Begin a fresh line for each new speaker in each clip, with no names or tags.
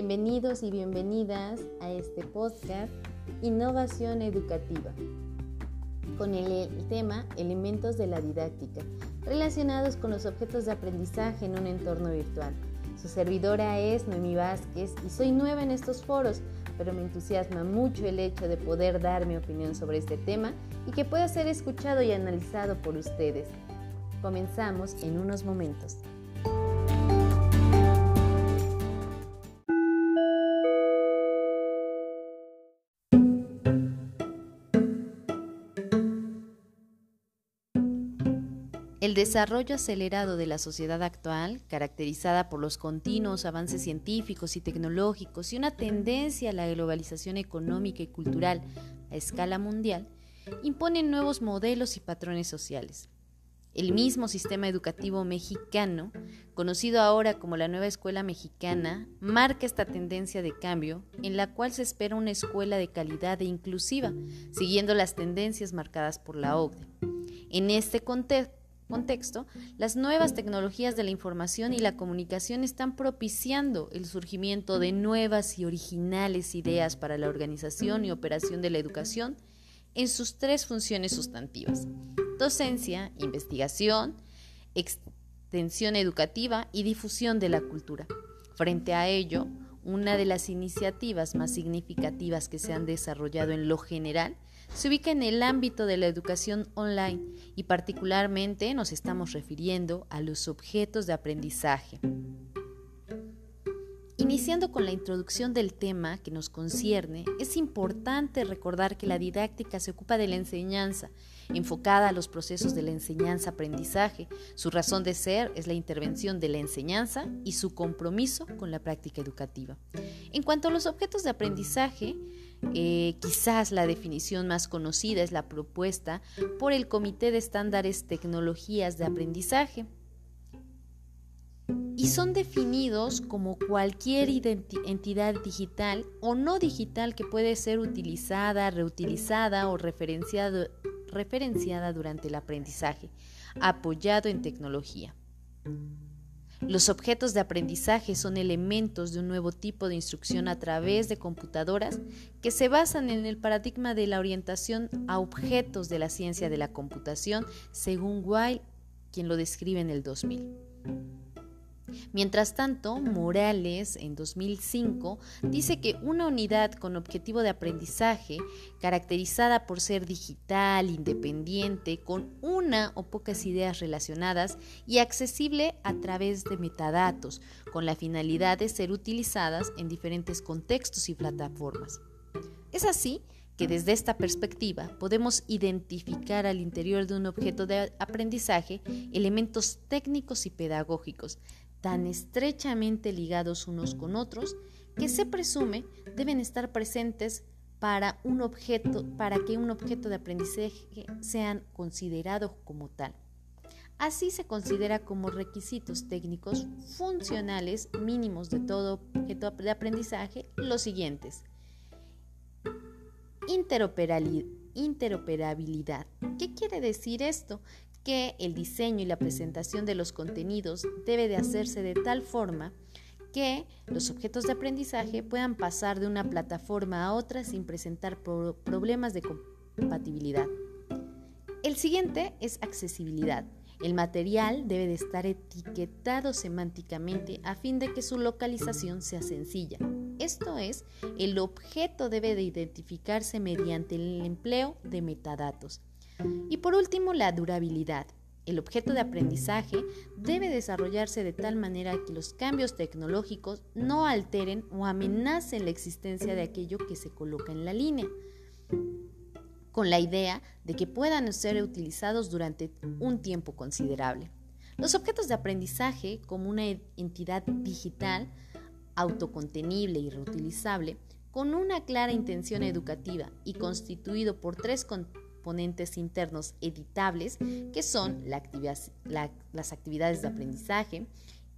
Bienvenidos y bienvenidas a este podcast Innovación Educativa con el tema Elementos de la didáctica relacionados con los objetos de aprendizaje en un entorno virtual. Su servidora es Noemí Vázquez y soy nueva en estos foros, pero me entusiasma mucho el hecho de poder dar mi opinión sobre este tema y que pueda ser escuchado y analizado por ustedes. Comenzamos en unos momentos. El desarrollo acelerado de la sociedad actual, caracterizada por los continuos avances científicos y tecnológicos y una tendencia a la globalización económica y cultural a escala mundial, impone nuevos modelos y patrones sociales. El mismo sistema educativo mexicano, conocido ahora como la nueva escuela mexicana, marca esta tendencia de cambio en la cual se espera una escuela de calidad e inclusiva, siguiendo las tendencias marcadas por la OCDE. En este contexto, contexto, las nuevas tecnologías de la información y la comunicación están propiciando el surgimiento de nuevas y originales ideas para la organización y operación de la educación en sus tres funciones sustantivas, docencia, investigación, extensión educativa y difusión de la cultura. Frente a ello, una de las iniciativas más significativas que se han desarrollado en lo general se ubica en el ámbito de la educación online y particularmente nos estamos refiriendo a los objetos de aprendizaje. Iniciando con la introducción del tema que nos concierne, es importante recordar que la didáctica se ocupa de la enseñanza, enfocada a los procesos de la enseñanza-aprendizaje. Su razón de ser es la intervención de la enseñanza y su compromiso con la práctica educativa. En cuanto a los objetos de aprendizaje, eh, quizás la definición más conocida es la propuesta por el Comité de Estándares Tecnologías de Aprendizaje y son definidos como cualquier entidad digital o no digital que puede ser utilizada, reutilizada o referenciada durante el aprendizaje, apoyado en tecnología. Los objetos de aprendizaje son elementos de un nuevo tipo de instrucción a través de computadoras que se basan en el paradigma de la orientación a objetos de la ciencia de la computación, según Weil, quien lo describe en el 2000. Mientras tanto, Morales, en 2005, dice que una unidad con objetivo de aprendizaje, caracterizada por ser digital, independiente, con una o pocas ideas relacionadas y accesible a través de metadatos, con la finalidad de ser utilizadas en diferentes contextos y plataformas. Es así que desde esta perspectiva podemos identificar al interior de un objeto de aprendizaje elementos técnicos y pedagógicos, tan estrechamente ligados unos con otros que se presume deben estar presentes para un objeto para que un objeto de aprendizaje sean considerados como tal. Así se considera como requisitos técnicos funcionales mínimos de todo objeto de aprendizaje los siguientes. Interoperabilidad. ¿Qué quiere decir esto? Que el diseño y la presentación de los contenidos debe de hacerse de tal forma que los objetos de aprendizaje puedan pasar de una plataforma a otra sin presentar problemas de compatibilidad. El siguiente es accesibilidad. El material debe de estar etiquetado semánticamente a fin de que su localización sea sencilla. Esto es, el objeto debe de identificarse mediante el empleo de metadatos. Y por último, la durabilidad. El objeto de aprendizaje debe desarrollarse de tal manera que los cambios tecnológicos no alteren o amenacen la existencia de aquello que se coloca en la línea, con la idea de que puedan ser utilizados durante un tiempo considerable. Los objetos de aprendizaje, como una entidad digital, autocontenible y reutilizable, con una clara intención educativa y constituido por tres componentes internos editables, que son las actividades de aprendizaje,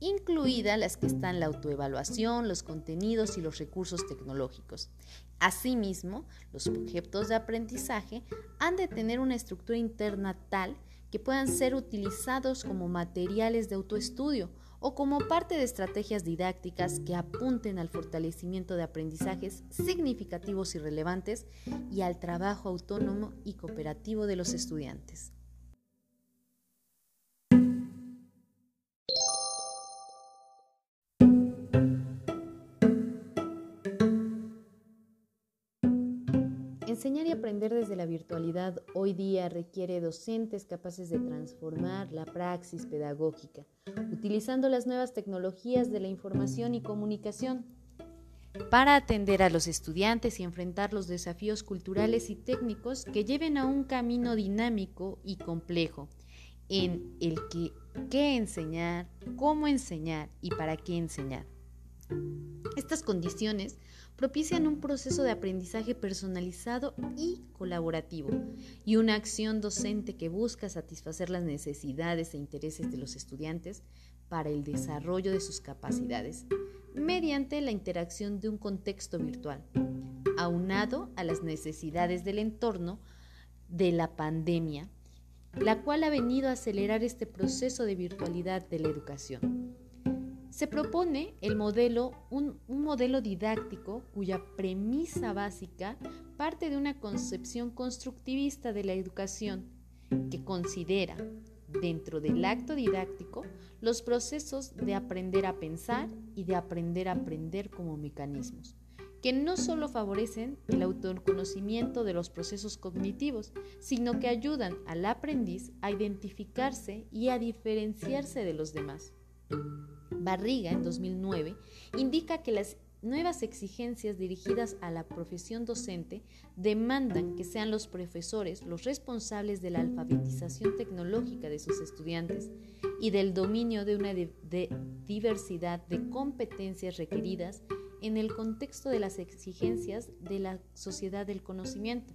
incluidas las que están la autoevaluación, los contenidos y los recursos tecnológicos. Asimismo, los objetos de aprendizaje han de tener una estructura interna tal que puedan ser utilizados como materiales de autoestudio o como parte de estrategias didácticas que apunten al fortalecimiento de aprendizajes significativos y relevantes y al trabajo autónomo y cooperativo de los estudiantes. Enseñar y aprender desde la virtualidad hoy día requiere docentes capaces de transformar la praxis pedagógica, utilizando las nuevas tecnologías de la información y comunicación para atender a los estudiantes y enfrentar los desafíos culturales y técnicos que lleven a un camino dinámico y complejo en el que qué enseñar, cómo enseñar y para qué enseñar. Estas condiciones propician un proceso de aprendizaje personalizado y colaborativo y una acción docente que busca satisfacer las necesidades e intereses de los estudiantes para el desarrollo de sus capacidades mediante la interacción de un contexto virtual, aunado a las necesidades del entorno de la pandemia, la cual ha venido a acelerar este proceso de virtualidad de la educación. Se propone el modelo, un, modelo didáctico cuya premisa básica parte de una concepción constructivista de la educación que considera dentro del acto didáctico los procesos de aprender a pensar y de aprender a aprender como mecanismos, que no solo favorecen el autoconocimiento de los procesos cognitivos, sino que ayudan al aprendiz a identificarse y a diferenciarse de los demás. Barriga, en 2009, indica que las nuevas exigencias dirigidas a la profesión docente demandan que sean los profesores los responsables de la alfabetización tecnológica de sus estudiantes y del dominio de una diversidad de competencias requeridas en el contexto de las exigencias de la sociedad del conocimiento.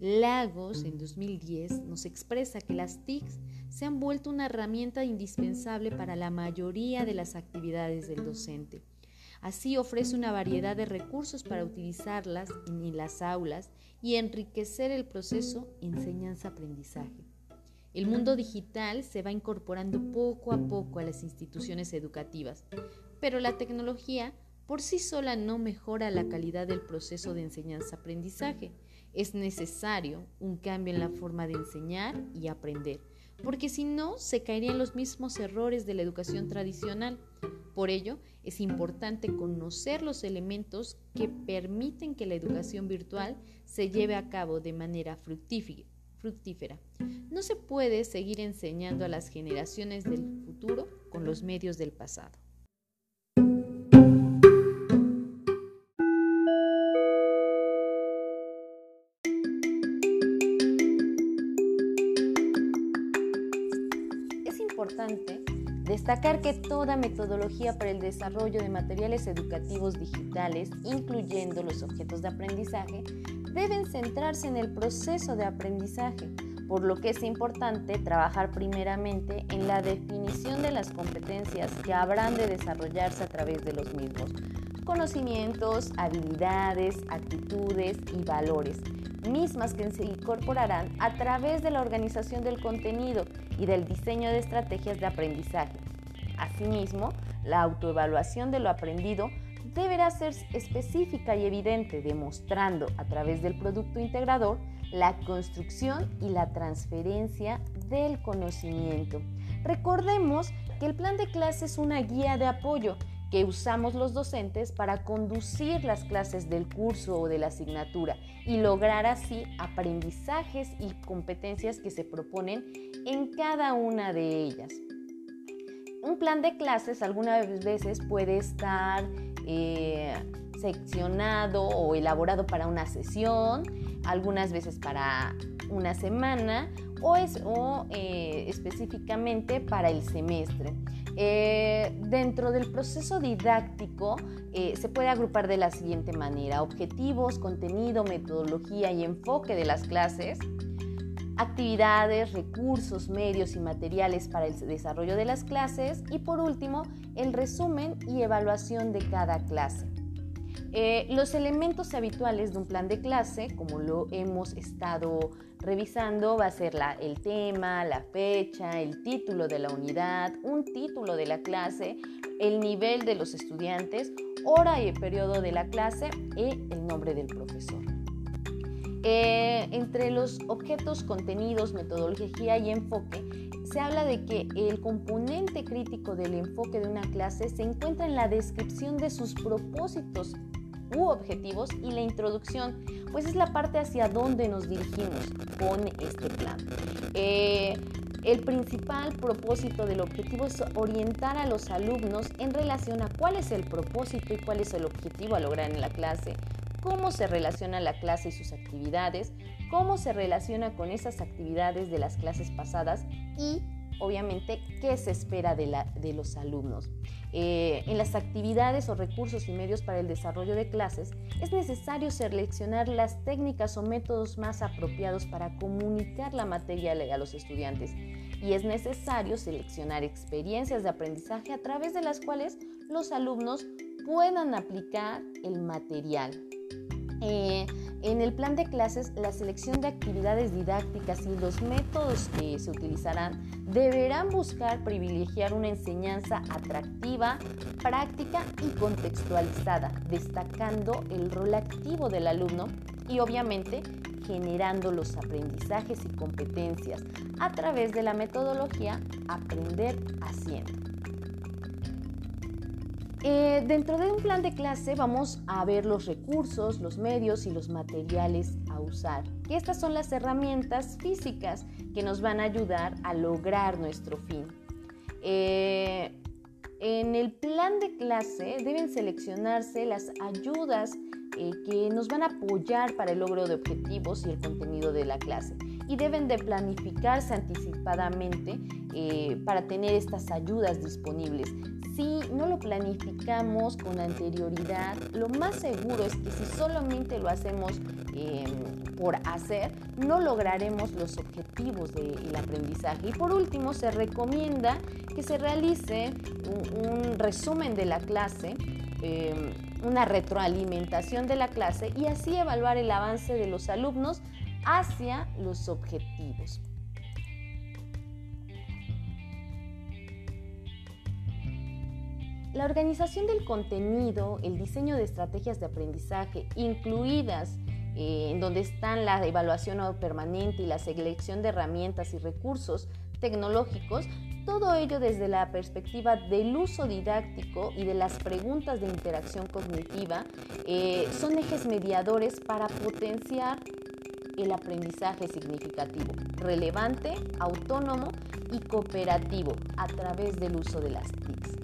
Lagos, en 2010, nos expresa que las TICs se han vuelto una herramienta indispensable para la mayoría de las actividades del docente. Así ofrece una variedad de recursos para utilizarlas en las aulas y enriquecer el proceso enseñanza-aprendizaje. El mundo digital se va incorporando poco a poco a las instituciones educativas, pero la tecnología por sí sola no mejora la calidad del proceso de enseñanza-aprendizaje es necesario un cambio en la forma de enseñar y aprender, porque si no, se caerían los mismos errores de la educación tradicional. Por ello, es importante conocer los elementos que permiten que la educación virtual se lleve a cabo de manera fructífera. No se puede seguir enseñando a las generaciones del futuro con los medios del pasado. Destacar que toda metodología para el desarrollo de materiales educativos digitales, incluyendo los objetos de aprendizaje, deben centrarse en el proceso de aprendizaje, por lo que es importante trabajar primeramente en la definición de las competencias que habrán de desarrollarse a través de los mismos, conocimientos, habilidades, actitudes y valores, mismas que se incorporarán a través de la organización del contenido y del diseño de estrategias de aprendizaje. Asimismo, la autoevaluación de lo aprendido deberá ser específica y evidente, demostrando a través del producto integrador la construcción y la transferencia del conocimiento. Recordemos que el plan de clase es una guía de apoyo que usamos los docentes para conducir las clases del curso o de la asignatura y lograr así aprendizajes y competencias que se proponen en cada una de ellas. Un plan de clases algunas veces puede estar eh, seccionado o elaborado para una sesión, algunas veces para una semana o, eh, específicamente para el semestre. Eh, dentro del proceso didáctico se puede agrupar de la siguiente manera, objetivos, contenido, metodología y enfoque de las clases, actividades, recursos, medios y materiales para el desarrollo de las clases y por último, el resumen y evaluación de cada clase. Eh, los elementos habituales de un plan de clase, como lo hemos estado revisando, va a ser el tema, la fecha, el título de la unidad, un título de la clase, el nivel de los estudiantes, hora y periodo de la clase y el nombre del profesor. Eh, entre los objetos, contenidos, metodología y enfoque, se habla de que el componente crítico del enfoque de una clase se encuentra en la descripción de sus propósitos u objetivos y la introducción, pues es la parte hacia donde nos dirigimos con este plan. Eh, el principal propósito del objetivo es orientar a los alumnos en relación a cuál es el propósito y cuál es el objetivo a lograr en la clase, cómo se relaciona la clase y sus actividades, cómo se relaciona con esas actividades de las clases pasadas y obviamente qué se espera de, los alumnos. Eh, en las actividades o recursos y medios para el desarrollo de clases es necesario seleccionar las técnicas o métodos más apropiados para comunicar la materia a los estudiantes y es necesario seleccionar experiencias de aprendizaje a través de las cuales los alumnos puedan aplicar el material. Eh, en el plan de clases, la selección de actividades didácticas y los métodos que se utilizarán deberán buscar privilegiar una enseñanza atractiva, práctica y contextualizada, destacando el rol activo del alumno y obviamente generando los aprendizajes y competencias a través de la metodología Aprender Haciendo. Eh, dentro de un plan de clase vamos a ver los recursos, los medios y los materiales a usar. estas son las herramientas físicas que nos van a ayudar a lograr nuestro fin. Eh, en el plan de clase deben seleccionarse las ayudas eh, que nos van a apoyar para el logro de objetivos y el contenido de la clase y deben de planificarse anticipadamente para tener estas ayudas disponibles si no lo planificamos con anterioridad, lo más seguro es que si solamente lo hacemos em, por hacer, no lograremos los objetivos del aprendizaje. Y por último, se recomienda que se realice un, resumen de la clase. Em, una retroalimentación de la clase y así evaluar el avance de los alumnos hacia los objetivos. La organización del contenido, el diseño de estrategias de aprendizaje, incluidas eh, en donde están la evaluación permanente y la selección de herramientas y recursos tecnológicos, todo ello desde la perspectiva del uso didáctico y de las preguntas de interacción cognitiva, eh, son ejes mediadores para potenciar el aprendizaje significativo, relevante, autónomo y cooperativo a través del uso de las TICs.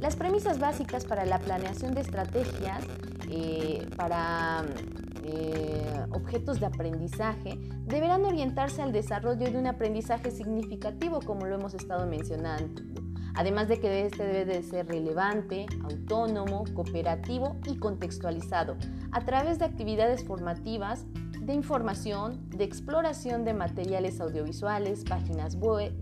Las premisas básicas para la planeación de estrategias eh, para eh, objetos de aprendizaje deberán orientarse al desarrollo de un aprendizaje significativo, como lo hemos estado mencionando. Además de que este debe de ser relevante, autónomo, cooperativo y contextualizado, a través de actividades formativas de información, de exploración de materiales audiovisuales, páginas web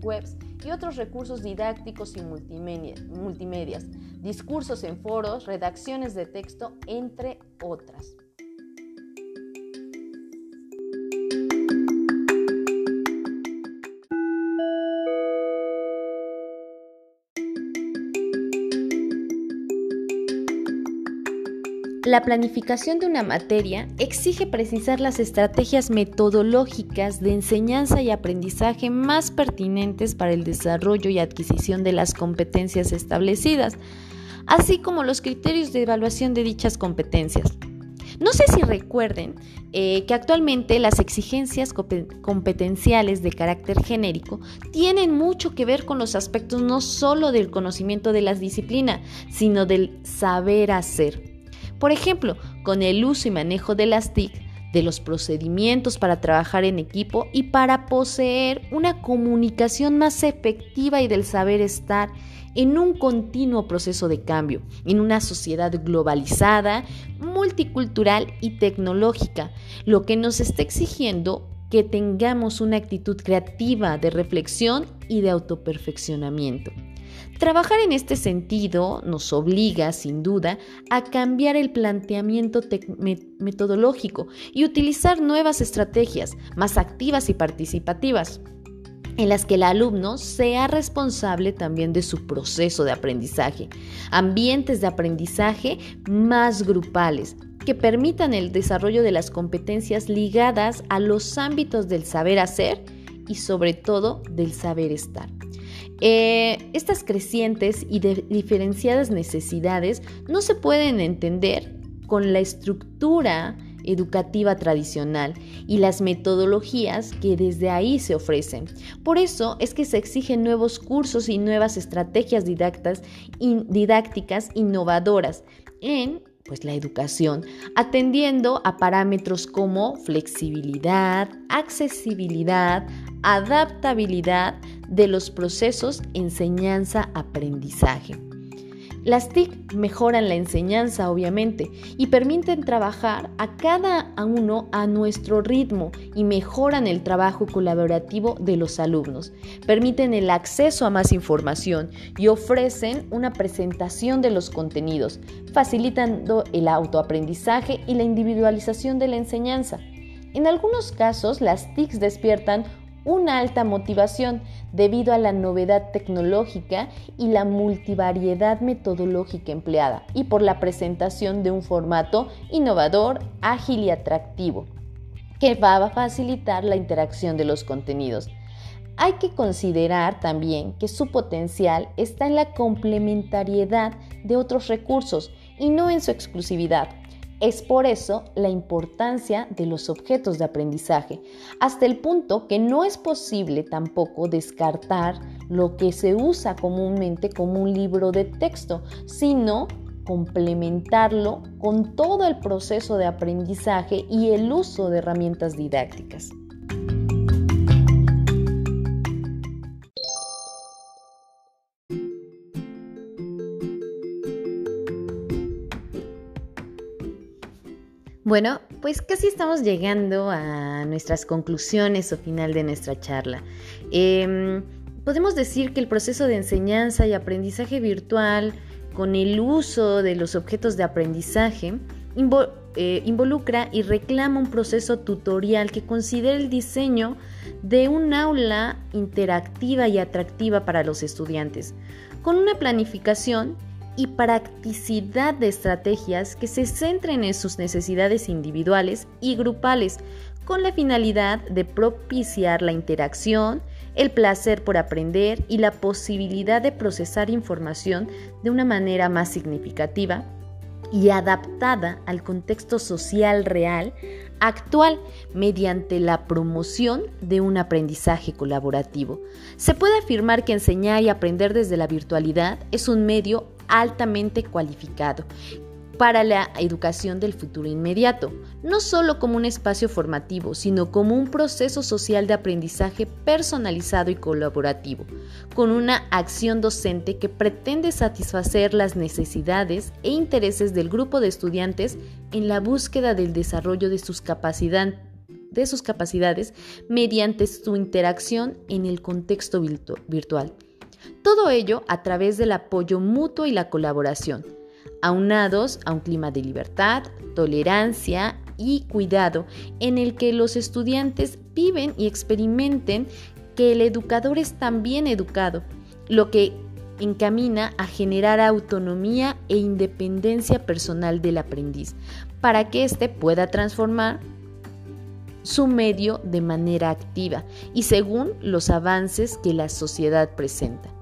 y otros recursos didácticos y multimedias, discursos en foros, redacciones de texto, entre otras. La planificación de una materia exige precisar las estrategias metodológicas de enseñanza y aprendizaje más pertinentes para el desarrollo y adquisición de las competencias establecidas, así como los criterios de evaluación de dichas competencias. No sé si recuerden eh, que actualmente las exigencias competenciales de carácter genérico tienen mucho que ver con los aspectos no solo del conocimiento de las disciplinas, sino del saber hacer. Por ejemplo, con el uso y manejo de las TIC, de los procedimientos para trabajar en equipo y para poseer una comunicación más efectiva y del saber estar en un continuo proceso de cambio, en una sociedad globalizada, multicultural y tecnológica, lo que nos está exigiendo que tengamos una actitud creativa de reflexión y de autoperfeccionamiento. Trabajar en este sentido nos obliga, sin duda, a cambiar el planteamiento metodológico y utilizar nuevas estrategias más activas y participativas en las que el alumno sea responsable también de su proceso de aprendizaje, ambientes de aprendizaje más grupales que permitan el desarrollo de las competencias ligadas a los ámbitos del saber hacer y sobre todo del saber estar. Eh, estas crecientes y diferenciadas necesidades no se pueden entender con la estructura educativa tradicional y las metodologías que desde ahí se ofrecen. Por eso es que se exigen nuevos cursos y nuevas estrategias didácticas innovadoras en pues la educación, atendiendo a parámetros como flexibilidad, accesibilidad, adaptabilidad de los procesos enseñanza-aprendizaje. Las TIC mejoran la enseñanza, obviamente, y permiten trabajar a cada uno a nuestro ritmo y mejoran el trabajo colaborativo de los alumnos. Permiten el acceso a más información y ofrecen una presentación de los contenidos, facilitando el autoaprendizaje y la individualización de la enseñanza. En algunos casos, las TICs despiertan una alta motivación debido a la novedad tecnológica y la multivariedad metodológica empleada y por la presentación de un formato innovador, ágil y atractivo que va a facilitar la interacción de los contenidos. Hay que considerar también que su potencial está en la complementariedad de otros recursos y no en su exclusividad. Es por eso la importancia de los objetos de aprendizaje, hasta el punto que no es posible tampoco descartar lo que se usa comúnmente como un libro de texto, sino complementarlo con todo el proceso de aprendizaje y el uso de herramientas didácticas. Bueno, pues casi estamos llegando a nuestras conclusiones o final de nuestra charla. Em, podemos decir que el proceso de enseñanza y aprendizaje virtual con el uso de los objetos de aprendizaje eh, involucra y reclama un proceso tutorial que considera el diseño de un aula interactiva y atractiva para los estudiantes, con una planificación y practicidad de estrategias que se centren en sus necesidades individuales y grupales, con la finalidad de propiciar la interacción, el placer por aprender y la posibilidad de procesar información de una manera más significativa y adaptada al contexto social real actual mediante la promoción de un aprendizaje colaborativo. Se puede afirmar que enseñar y aprender desde la virtualidad es un medio altamente cualificado para la educación del futuro inmediato, no solo como un espacio formativo, sino como un proceso social de aprendizaje personalizado y colaborativo, con una acción docente que pretende satisfacer las necesidades e intereses del grupo de estudiantes en la búsqueda del desarrollo de sus, de sus capacidades mediante su interacción en el contexto virtual. Todo ello a través del apoyo mutuo y la colaboración, aunados a un clima de libertad, tolerancia y cuidado en el que los estudiantes viven y experimenten que el educador es también educado, lo que encamina a generar autonomía e independencia personal del aprendiz, para que éste pueda transformar su medio de manera activa y según los avances que la sociedad presenta.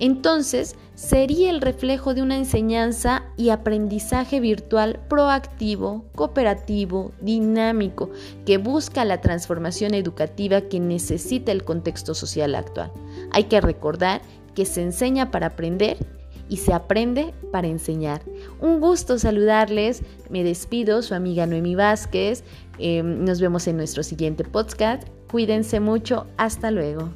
Entonces, sería el reflejo de una enseñanza y aprendizaje virtual proactivo, cooperativo, dinámico, que busca la transformación educativa que necesita el contexto social actual. Hay que recordar que se enseña para aprender y se aprende para enseñar. Un gusto saludarles, me despido, su amiga Noemi Vázquez, em, nos vemos en nuestro siguiente podcast, cuídense mucho, hasta luego.